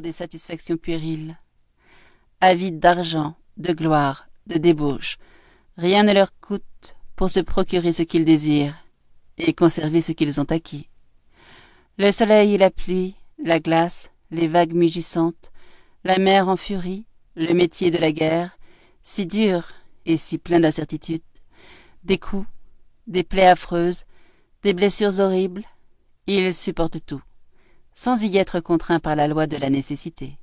des satisfactions puériles. Avides d'argent, de gloire, de débauche, rien ne leur coûte pour se procurer ce qu'ils désirent et conserver ce qu'ils ont acquis. Le soleil et la pluie, la glace, les vagues mugissantes, la mer en furie, le métier de la guerre, si dur et si plein d'incertitudes, des coups, des plaies affreuses, des blessures horribles, ils supportent tout, sans y être contraints par la loi de la nécessité.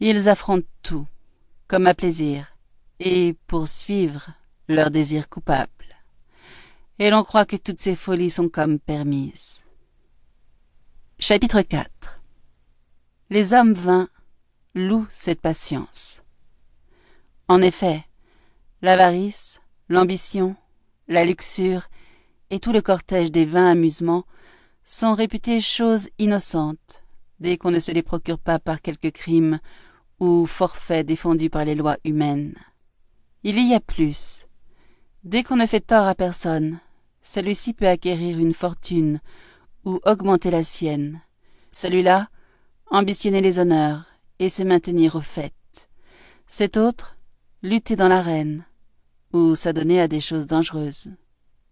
Ils affrontent tout, comme à plaisir, et poursuivre leur désir coupable. Et l'on croit que toutes ces folies sont comme permises. Chapitre 4 Les hommes vains louent cette patience. En effet, l'avarice, l'ambition, la luxure et tout le cortège des vains amusements sont réputés choses innocentes, dès qu'on ne se les procure pas par quelque crime ou forfait défendu par les lois humaines. Il y a plus. Dès qu'on ne fait tort à personne, celui-ci peut acquérir une fortune ou augmenter la sienne. Celui-là, ambitionner les honneurs et se maintenir au fait. Cet autre, lutter dans l'arène ou s'adonner à des choses dangereuses.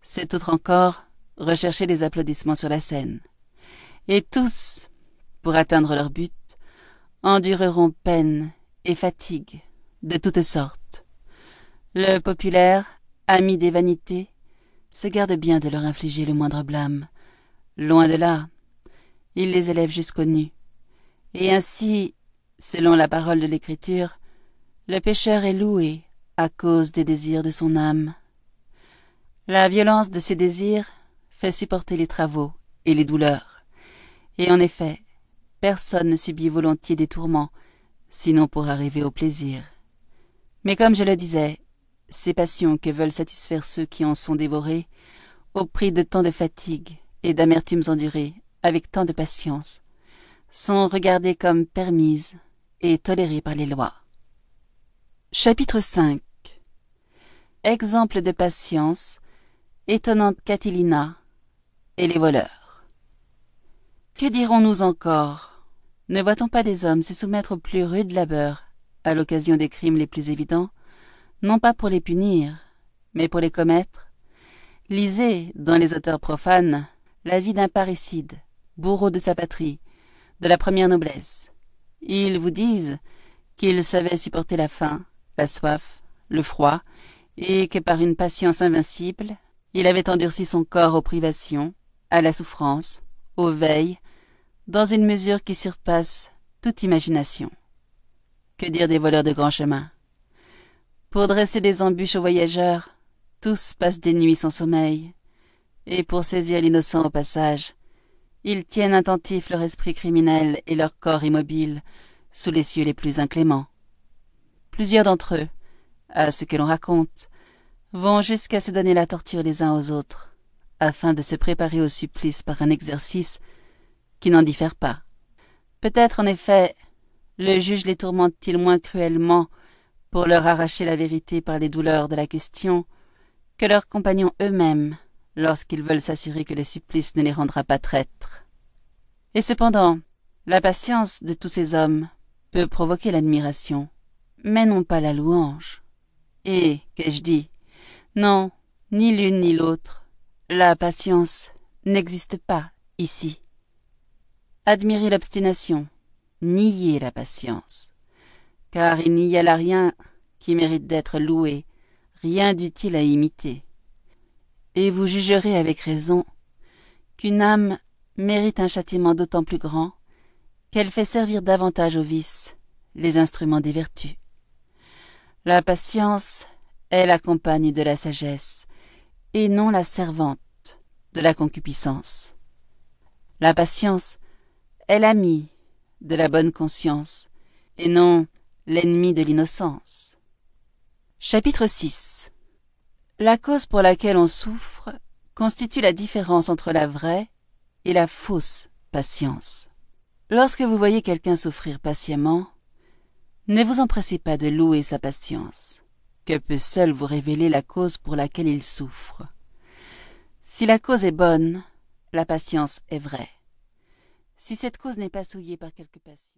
Cet autre encore, rechercher les applaudissements sur la scène. Et tous, pour atteindre leur but, endureront peine et fatigue de toutes sortes. Le populaire, ami des vanités, se garde bien de leur infliger le moindre blâme. Loin de là, il les élève jusqu'aux nues. Et ainsi, selon la parole de l'Écriture, le pécheur est loué à cause des désirs de son âme. La violence de ses désirs fait supporter les travaux et les douleurs. Et en effet, personne ne subit volontiers des tourments, sinon pour arriver au plaisir. Mais comme je le disais, ces passions que veulent satisfaire ceux qui en sont dévorés, au prix de tant de fatigues et d'amertumes endurées, avec tant de patience, sont regardées comme permises et tolérées par les lois. Chapitre 5 Exemple de patience, étonnante Catilina et les voleurs. Que dirons-nous encore? Ne voit-on pas des hommes se soumettre au plus rude labeur à l'occasion des crimes les plus évidents? Non pas pour les punir, mais pour les commettre? Lisez, dans les auteurs profanes, la vie d'un parricide, bourreau de sa patrie, de la première noblesse. Ils vous disent qu'il savait supporter la faim, la soif, le froid, et que par une patience invincible, il avait endurci son corps aux privations, à la souffrance, aux veilles, dans une mesure qui surpasse toute imagination. Que dire des voleurs de grands chemins? Pour dresser des embûches aux voyageurs, tous passent des nuits sans sommeil, et pour saisir l'innocent au passage, ils tiennent attentifs leur esprit criminel et leur corps immobile sous les cieux les plus incléments. Plusieurs d'entre eux, à ce que l'on raconte, vont jusqu'à se donner la torture les uns aux autres, afin de se préparer au supplice par un exercice qui n'en diffère pas. Peut-être en effet le juge les tourmente-t-il moins cruellement pour leur arracher la vérité par les douleurs de la question, que leurs compagnons eux-mêmes, lorsqu'ils veulent s'assurer que le supplice ne les rendra pas traîtres. Et cependant, la patience de tous ces hommes peut provoquer l'admiration, mais non pas la louange. Et, qu'ai-je dit? Non, ni l'une ni l'autre. La patience n'existe pas ici. Admirez l'obstination, niez la patience car il n'y a là rien qui mérite d'être loué, rien d'utile à imiter. Et vous jugerez avec raison qu'une âme mérite un châtiment d'autant plus grand qu'elle fait servir davantage au vice les instruments des vertus. La patience est la compagne de la sagesse, et non la servante de la concupiscence. La patience est l'amie de la bonne conscience, et non l'ennemi de l'innocence. Chapitre 6 La cause pour laquelle on souffre constitue la différence entre la vraie et la fausse patience. Lorsque vous voyez quelqu'un souffrir patiemment, ne vous empressez pas de louer sa patience, que peut seul vous révéler la cause pour laquelle il souffre. Si la cause est bonne, la patience est vraie. Si cette cause n'est pas souillée par quelque passion,